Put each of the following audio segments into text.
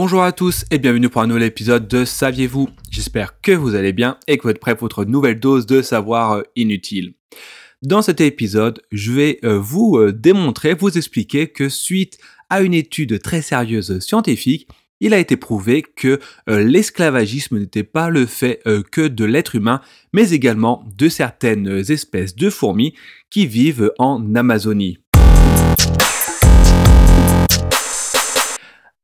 Bonjour à tous et bienvenue pour un nouvel épisode de Saviez-vous? J'espère que vous allez bien et que vous êtes prêts pour votre nouvelle dose de savoir euh, inutile. Dans cet épisode, je vais euh, vous euh, démontrer, vous expliquer que suite à une étude très sérieuse scientifique, il a été prouvé que l'esclavagisme n'était pas le fait que de l'être humain, mais également de certaines espèces de fourmis qui vivent en Amazonie.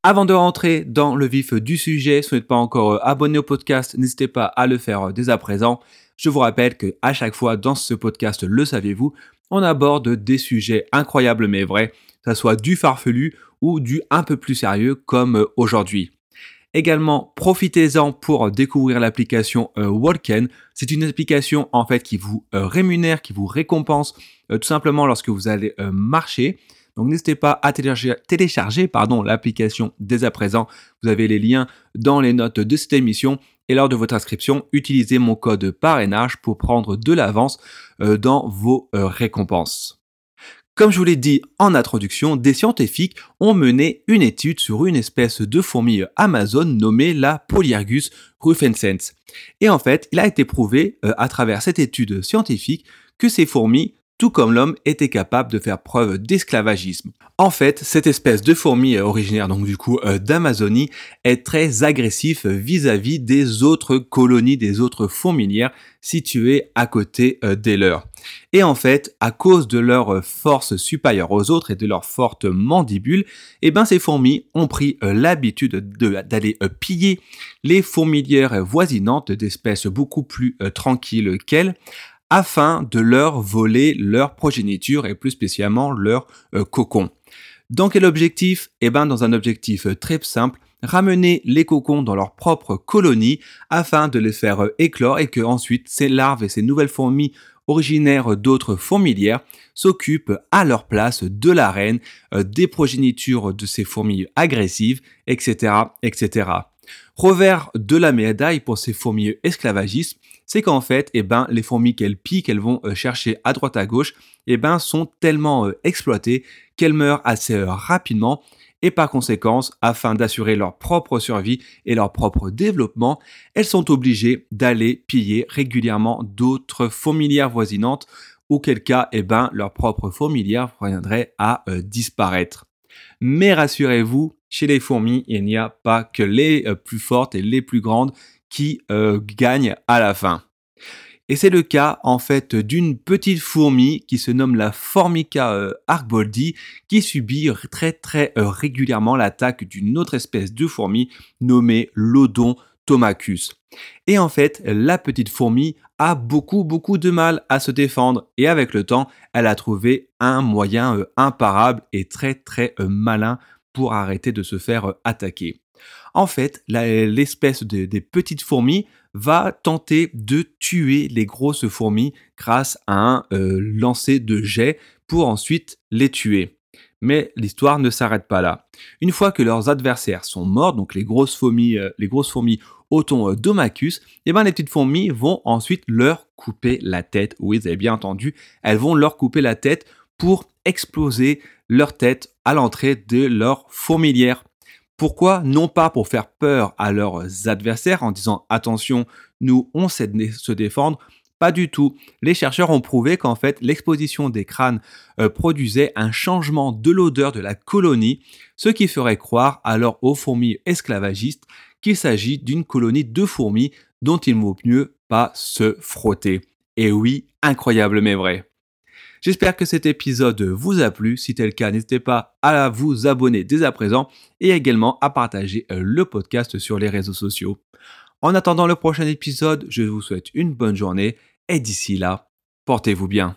Avant de rentrer dans le vif du sujet, si vous n'êtes pas encore euh, abonné au podcast, n'hésitez pas à le faire euh, dès à présent. Je vous rappelle que à chaque fois dans ce podcast, le saviez-vous, on aborde des sujets incroyables mais vrais, que ce soit du farfelu ou du un peu plus sérieux comme euh, aujourd'hui. Également, profitez-en pour découvrir l'application Walken. C'est une application en fait qui vous rémunère, qui vous récompense tout simplement lorsque vous allez marcher. Donc n'hésitez pas à télécharger, l'application dès à présent. Vous avez les liens dans les notes de cette émission. Et lors de votre inscription, utilisez mon code parrainage pour prendre de l'avance euh, dans vos euh, récompenses. Comme je vous l'ai dit en introduction, des scientifiques ont mené une étude sur une espèce de fourmi Amazon nommée la Polyergus rufensens. Et en fait, il a été prouvé euh, à travers cette étude scientifique que ces fourmis tout comme l'homme était capable de faire preuve d'esclavagisme. En fait, cette espèce de fourmi euh, originaire donc du coup euh, d'Amazonie est très agressif vis-à-vis des autres colonies, des autres fourmilières situées à côté euh, des leurs. Et en fait, à cause de leur force supérieure aux autres et de leur forte mandibule, eh ben ces fourmis ont pris l'habitude d'aller piller les fourmilières voisinantes d'espèces beaucoup plus tranquilles qu'elles afin de leur voler leur progéniture et plus spécialement leur euh, cocon. Dans quel objectif? Eh bien dans un objectif euh, très simple, ramener les cocons dans leur propre colonie afin de les faire euh, éclore et que ensuite ces larves et ces nouvelles fourmis originaires d'autres fourmilières s'occupent à leur place de la reine, des progénitures de ces fourmis agressives, etc., etc. Revers de la médaille pour ces fourmis esclavagistes, c'est qu'en fait, eh ben, les fourmis qu'elles pillent, qu'elles vont euh, chercher à droite à gauche, eh ben, sont tellement euh, exploitées qu'elles meurent assez euh, rapidement et par conséquence, afin d'assurer leur propre survie et leur propre développement, elles sont obligées d'aller piller régulièrement d'autres fourmilières voisinantes, auquel cas, eh ben, leur propre fourmilière viendrait à disparaître. Mais rassurez-vous, chez les fourmis, il n'y a pas que les plus fortes et les plus grandes qui euh, gagne à la fin. Et c'est le cas en fait d'une petite fourmi qui se nomme la Formica euh, qui subit très très euh, régulièrement l'attaque d'une autre espèce de fourmi nommée l'Odon Tomacus. Et en fait, la petite fourmi a beaucoup beaucoup de mal à se défendre et avec le temps, elle a trouvé un moyen imparable et très très malin pour arrêter de se faire attaquer. En fait, l'espèce des petites fourmis va tenter de tuer les grosses fourmis grâce à un euh, lancer de jet pour ensuite les tuer. Mais l'histoire ne s'arrête pas là. Une fois que leurs adversaires sont morts, donc les grosses fourmis, euh, les grosses fourmis Othon euh, Domacus, et eh ben les petites fourmis vont ensuite leur couper la tête. Oui, vous avez bien entendu, elles vont leur couper la tête pour exploser leur tête à l'entrée de leur fourmilière. Pourquoi Non pas pour faire peur à leurs adversaires en disant attention, nous on sait se défendre, pas du tout. Les chercheurs ont prouvé qu'en fait l'exposition des crânes euh, produisait un changement de l'odeur de la colonie, ce qui ferait croire alors aux fourmis esclavagistes qu'il s'agit d'une colonie de fourmis dont il vaut mieux pas se frotter. Et oui, incroyable mais vrai. J'espère que cet épisode vous a plu. Si tel le cas, n'hésitez pas à vous abonner dès à présent et également à partager euh, le podcast sur les réseaux sociaux. En attendant le prochain épisode, je vous souhaite une bonne journée et d'ici là, portez-vous bien.